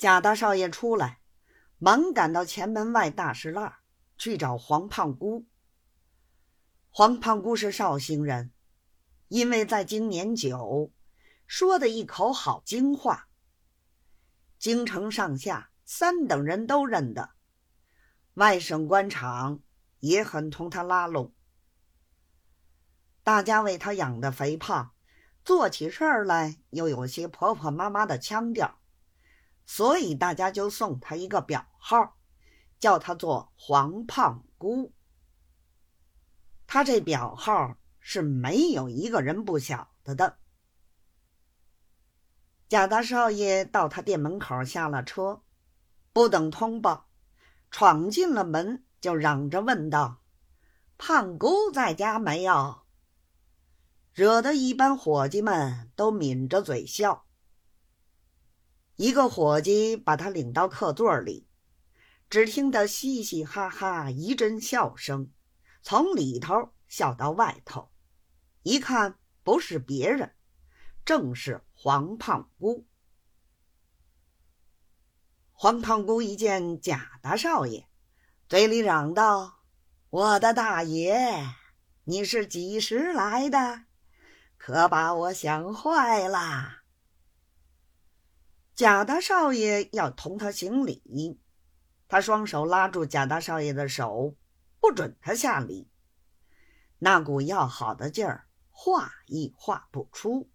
贾大少爷出来，忙赶到前门外大石栏去找黄胖姑。黄胖姑是绍兴人，因为在京年久，说的一口好京话，京城上下三等人都认得，外省官场也很同他拉拢。大家为他养的肥胖，做起事儿来又有些婆婆妈妈的腔调。所以大家就送他一个表号，叫他做黄胖姑。他这表号是没有一个人不晓得的。贾大少爷到他店门口下了车，不等通报，闯进了门，就嚷着问道：“胖姑在家没有？”惹得一班伙计们都抿着嘴笑。一个伙计把他领到客座里，只听得嘻嘻哈哈一阵笑声，从里头笑到外头。一看不是别人，正是黄胖姑。黄胖姑一见贾大少爷，嘴里嚷道：“我的大爷，你是几时来的？可把我想坏了。”贾大少爷要同他行礼，他双手拉住贾大少爷的手，不准他下礼。那股要好的劲儿，话亦话不出。